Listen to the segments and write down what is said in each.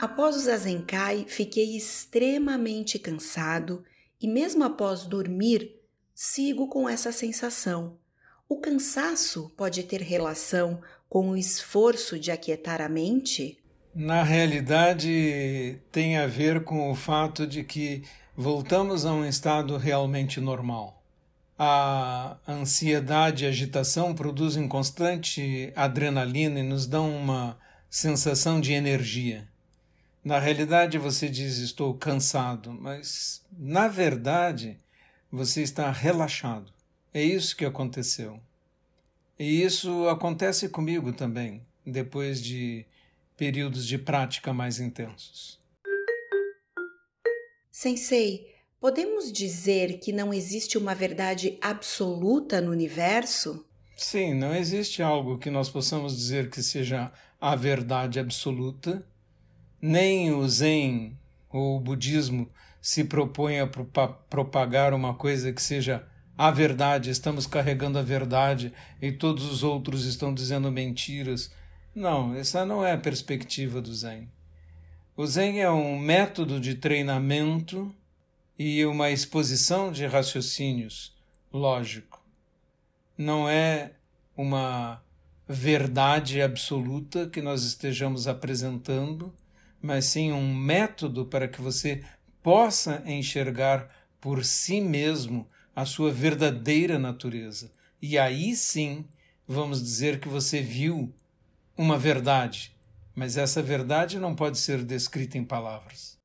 Após o Zazenkai, fiquei extremamente cansado e, mesmo após dormir, sigo com essa sensação. O cansaço pode ter relação com o esforço de aquietar a mente? Na realidade, tem a ver com o fato de que voltamos a um estado realmente normal. A ansiedade e agitação produzem constante adrenalina e nos dão uma sensação de energia. Na realidade, você diz estou cansado, mas na verdade você está relaxado. É isso que aconteceu. E isso acontece comigo também, depois de períodos de prática mais intensos. Sensei, podemos dizer que não existe uma verdade absoluta no universo? Sim, não existe algo que nós possamos dizer que seja a verdade absoluta nem o Zen ou o budismo se propõe a propagar uma coisa que seja a verdade, estamos carregando a verdade e todos os outros estão dizendo mentiras. Não, essa não é a perspectiva do Zen. O Zen é um método de treinamento e uma exposição de raciocínios lógico. Não é uma verdade absoluta que nós estejamos apresentando mas sim um método para que você possa enxergar por si mesmo a sua verdadeira natureza. E aí sim vamos dizer que você viu uma verdade, mas essa verdade não pode ser descrita em palavras.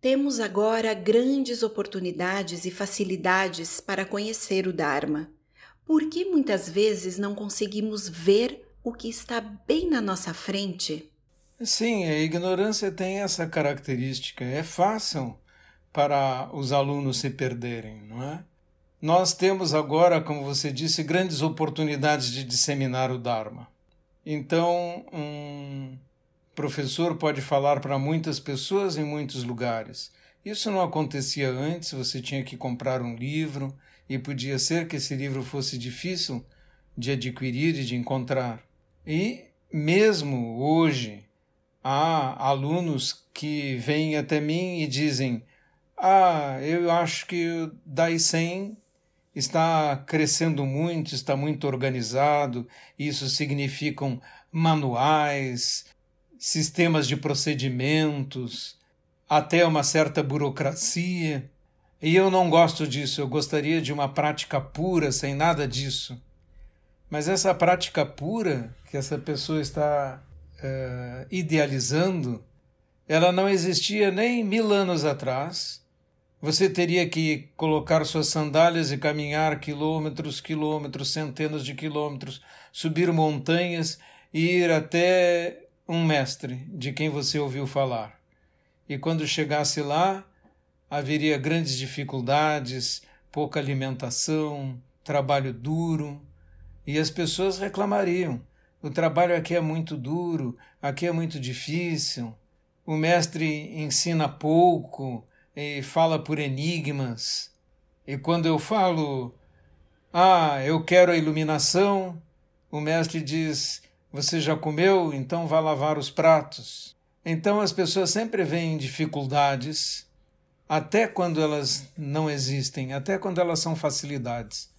Temos agora grandes oportunidades e facilidades para conhecer o Dharma. Por que muitas vezes não conseguimos ver o que está bem na nossa frente? Sim, a ignorância tem essa característica. É fácil para os alunos se perderem, não é? Nós temos agora, como você disse, grandes oportunidades de disseminar o Dharma. Então, um professor pode falar para muitas pessoas em muitos lugares. Isso não acontecia antes, você tinha que comprar um livro e podia ser que esse livro fosse difícil de adquirir e de encontrar. E mesmo hoje, há alunos que vêm até mim e dizem: Ah, eu acho que o Daisen está crescendo muito, está muito organizado, isso significam manuais, sistemas de procedimentos, até uma certa burocracia. E eu não gosto disso, eu gostaria de uma prática pura, sem nada disso. Mas essa prática pura que essa pessoa está uh, idealizando, ela não existia nem mil anos atrás. Você teria que colocar suas sandálias e caminhar quilômetros, quilômetros, centenas de quilômetros, subir montanhas e ir até um mestre de quem você ouviu falar. E quando chegasse lá, haveria grandes dificuldades, pouca alimentação, trabalho duro, e as pessoas reclamariam. O trabalho aqui é muito duro, aqui é muito difícil. O mestre ensina pouco e fala por enigmas. E quando eu falo, ah, eu quero a iluminação, o mestre diz, você já comeu? Então vá lavar os pratos. Então as pessoas sempre veem dificuldades, até quando elas não existem, até quando elas são facilidades.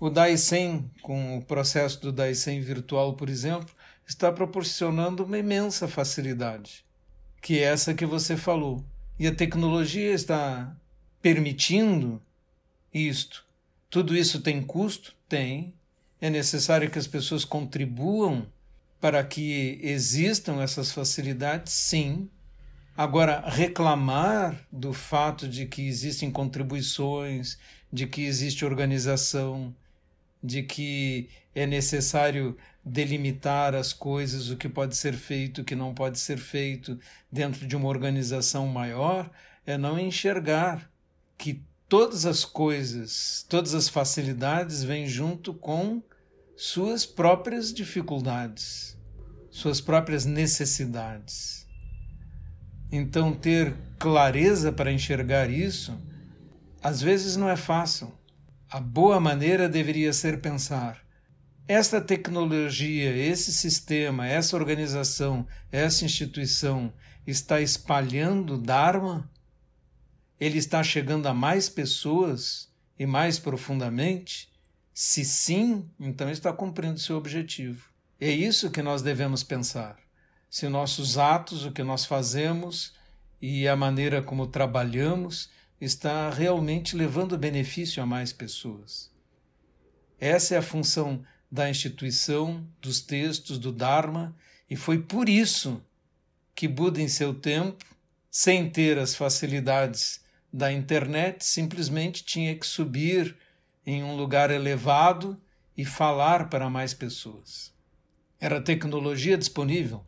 O Daisen, com o processo do Daisen virtual, por exemplo, está proporcionando uma imensa facilidade, que é essa que você falou. E a tecnologia está permitindo isto. Tudo isso tem custo? Tem. É necessário que as pessoas contribuam para que existam essas facilidades? Sim. Agora, reclamar do fato de que existem contribuições, de que existe organização, de que é necessário delimitar as coisas, o que pode ser feito, o que não pode ser feito dentro de uma organização maior, é não enxergar que todas as coisas, todas as facilidades vêm junto com suas próprias dificuldades, suas próprias necessidades. Então, ter clareza para enxergar isso, às vezes não é fácil a boa maneira deveria ser pensar: esta tecnologia, esse sistema, essa organização, essa instituição está espalhando Dharma? Ele está chegando a mais pessoas e mais profundamente? Se sim, então está cumprindo seu objetivo. É isso que nós devemos pensar. Se nossos atos, o que nós fazemos e a maneira como trabalhamos está realmente levando benefício a mais pessoas. Essa é a função da instituição, dos textos, do Dharma, e foi por isso que Buda, em seu tempo, sem ter as facilidades da internet, simplesmente tinha que subir em um lugar elevado e falar para mais pessoas. Era tecnologia disponível,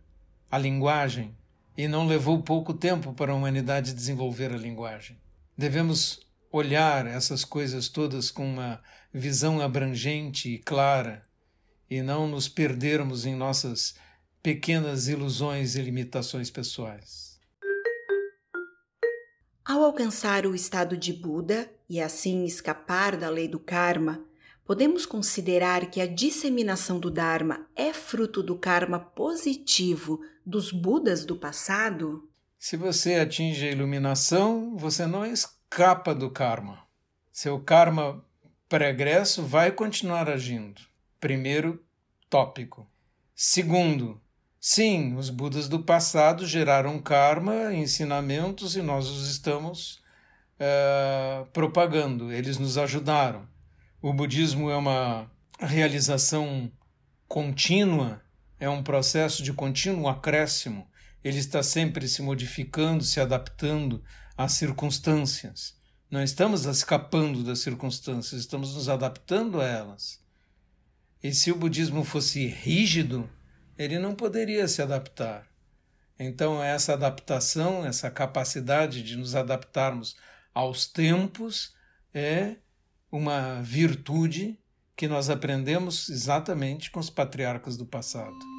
a linguagem, e não levou pouco tempo para a humanidade desenvolver a linguagem. Devemos olhar essas coisas todas com uma visão abrangente e clara e não nos perdermos em nossas pequenas ilusões e limitações pessoais. Ao alcançar o estado de Buda e assim escapar da lei do karma, podemos considerar que a disseminação do Dharma é fruto do karma positivo dos Budas do passado? Se você atinge a iluminação, você não escapa do karma. Seu karma pregresso vai continuar agindo. Primeiro tópico. Segundo, sim, os Budas do passado geraram karma, ensinamentos e nós os estamos uh, propagando. Eles nos ajudaram. O budismo é uma realização contínua, é um processo de contínuo acréscimo. Ele está sempre se modificando, se adaptando às circunstâncias. Não estamos escapando das circunstâncias, estamos nos adaptando a elas. E se o budismo fosse rígido, ele não poderia se adaptar. Então, essa adaptação, essa capacidade de nos adaptarmos aos tempos, é uma virtude que nós aprendemos exatamente com os patriarcas do passado.